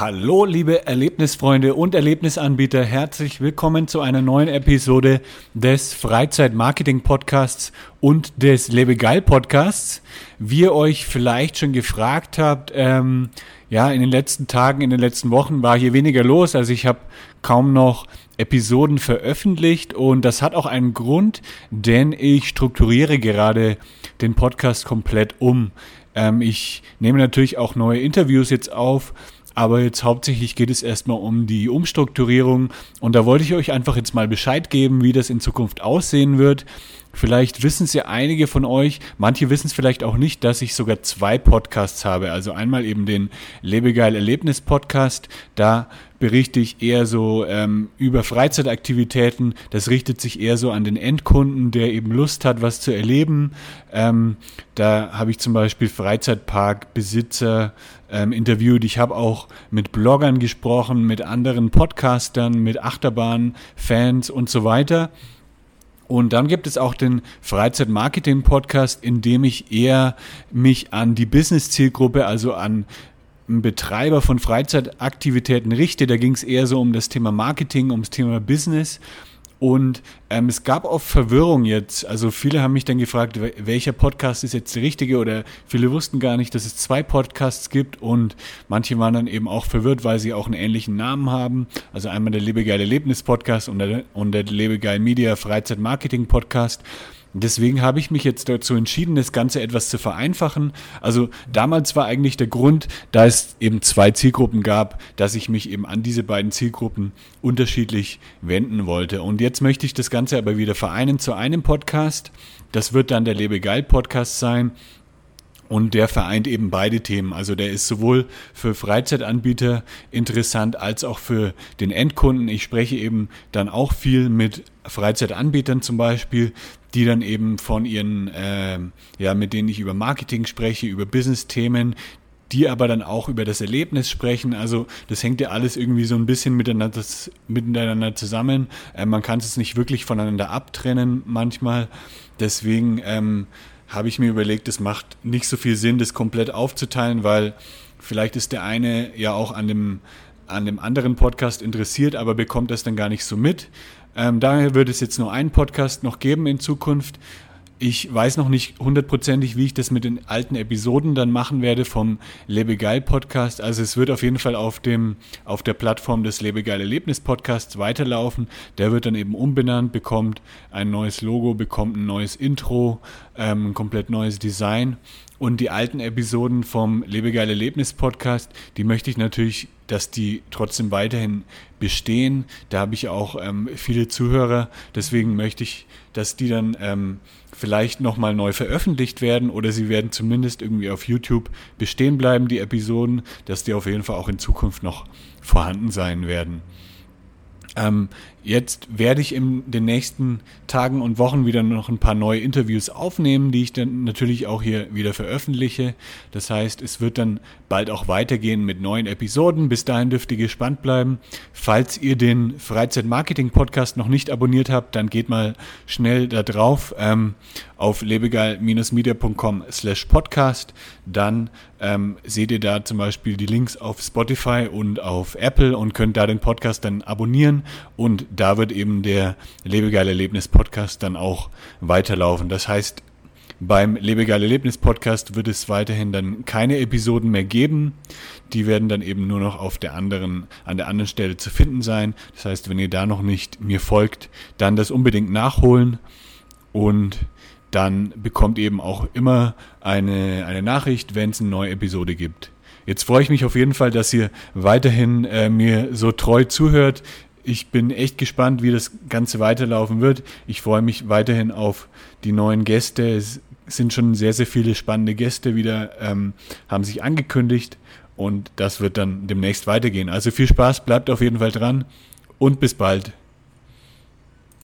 Hallo, liebe Erlebnisfreunde und Erlebnisanbieter, herzlich willkommen zu einer neuen Episode des Freizeit-Marketing-Podcasts und des Lebe Geil Podcasts. Wie ihr euch vielleicht schon gefragt habt, ähm, ja, in den letzten Tagen, in den letzten Wochen war hier weniger los. Also ich habe kaum noch Episoden veröffentlicht und das hat auch einen Grund, denn ich strukturiere gerade den Podcast komplett um. Ähm, ich nehme natürlich auch neue Interviews jetzt auf aber jetzt hauptsächlich geht es erstmal um die Umstrukturierung und da wollte ich euch einfach jetzt mal Bescheid geben, wie das in Zukunft aussehen wird. Vielleicht wissen es ja einige von euch, manche wissen es vielleicht auch nicht, dass ich sogar zwei Podcasts habe. Also einmal eben den Lebegeil Erlebnis Podcast, da berichte ich eher so ähm, über Freizeitaktivitäten. Das richtet sich eher so an den Endkunden, der eben Lust hat, was zu erleben. Ähm, da habe ich zum Beispiel Freizeitparkbesitzer ähm, interviewt. Ich habe auch mit Bloggern gesprochen, mit anderen Podcastern, mit Achterbahn-Fans und so weiter. Und dann gibt es auch den Freizeit-Marketing-Podcast, in dem ich eher mich an die Business-Zielgruppe, also an Betreiber von Freizeitaktivitäten richte. Da ging es eher so um das Thema Marketing, ums Thema Business. Und ähm, es gab auch Verwirrung jetzt. Also viele haben mich dann gefragt, welcher Podcast ist jetzt der richtige oder viele wussten gar nicht, dass es zwei Podcasts gibt und manche waren dann eben auch verwirrt, weil sie auch einen ähnlichen Namen haben. Also einmal der Lebegeil Erlebnis Podcast und der, und der Lebegeil Media Freizeit Marketing Podcast. Deswegen habe ich mich jetzt dazu entschieden, das Ganze etwas zu vereinfachen. Also damals war eigentlich der Grund, da es eben zwei Zielgruppen gab, dass ich mich eben an diese beiden Zielgruppen unterschiedlich wenden wollte. Und jetzt möchte ich das Ganze aber wieder vereinen zu einem Podcast. Das wird dann der Lebe Geil Podcast sein. Und der vereint eben beide Themen. Also der ist sowohl für Freizeitanbieter interessant als auch für den Endkunden. Ich spreche eben dann auch viel mit Freizeitanbietern zum Beispiel, die dann eben von ihren, äh, ja, mit denen ich über Marketing spreche, über Business-Themen, die aber dann auch über das Erlebnis sprechen. Also das hängt ja alles irgendwie so ein bisschen miteinander, miteinander zusammen. Äh, man kann es nicht wirklich voneinander abtrennen manchmal. Deswegen ähm, habe ich mir überlegt, es macht nicht so viel Sinn, das komplett aufzuteilen, weil vielleicht ist der eine ja auch an dem, an dem anderen Podcast interessiert, aber bekommt das dann gar nicht so mit. Ähm, daher wird es jetzt nur einen Podcast noch geben in Zukunft. Ich weiß noch nicht hundertprozentig, wie ich das mit den alten Episoden dann machen werde vom Lebegeil Podcast. Also es wird auf jeden Fall auf dem, auf der Plattform des Lebegeil Erlebnis Podcasts weiterlaufen. Der wird dann eben umbenannt, bekommt ein neues Logo, bekommt ein neues Intro, ähm, ein komplett neues Design. Und die alten Episoden vom Lebegeil Erlebnis Podcast, die möchte ich natürlich, dass die trotzdem weiterhin bestehen. Da habe ich auch ähm, viele Zuhörer. Deswegen möchte ich, dass die dann ähm, vielleicht nochmal neu veröffentlicht werden oder sie werden zumindest irgendwie auf YouTube bestehen bleiben, die Episoden, dass die auf jeden Fall auch in Zukunft noch vorhanden sein werden. Ähm, jetzt werde ich in den nächsten Tagen und Wochen wieder noch ein paar neue Interviews aufnehmen, die ich dann natürlich auch hier wieder veröffentliche. Das heißt, es wird dann bald auch weitergehen mit neuen Episoden. Bis dahin dürft ihr gespannt bleiben. Falls ihr den Freizeit-Marketing-Podcast noch nicht abonniert habt, dann geht mal schnell da drauf ähm, auf lebegeil-media.com slash podcast. Dann ähm, seht ihr da zum Beispiel die Links auf Spotify und auf Apple und könnt da den Podcast dann abonnieren und da wird eben der Lebegeil Erlebnis Podcast dann auch weiterlaufen. Das heißt, beim Lebegeil Erlebnis Podcast wird es weiterhin dann keine Episoden mehr geben. Die werden dann eben nur noch auf der anderen, an der anderen Stelle zu finden sein. Das heißt, wenn ihr da noch nicht mir folgt, dann das unbedingt nachholen und dann bekommt eben auch immer eine, eine Nachricht, wenn es eine neue Episode gibt. Jetzt freue ich mich auf jeden Fall, dass ihr weiterhin äh, mir so treu zuhört ich bin echt gespannt, wie das Ganze weiterlaufen wird. Ich freue mich weiterhin auf die neuen Gäste. Es sind schon sehr, sehr viele spannende Gäste wieder, ähm, haben sich angekündigt und das wird dann demnächst weitergehen. Also viel Spaß, bleibt auf jeden Fall dran und bis bald.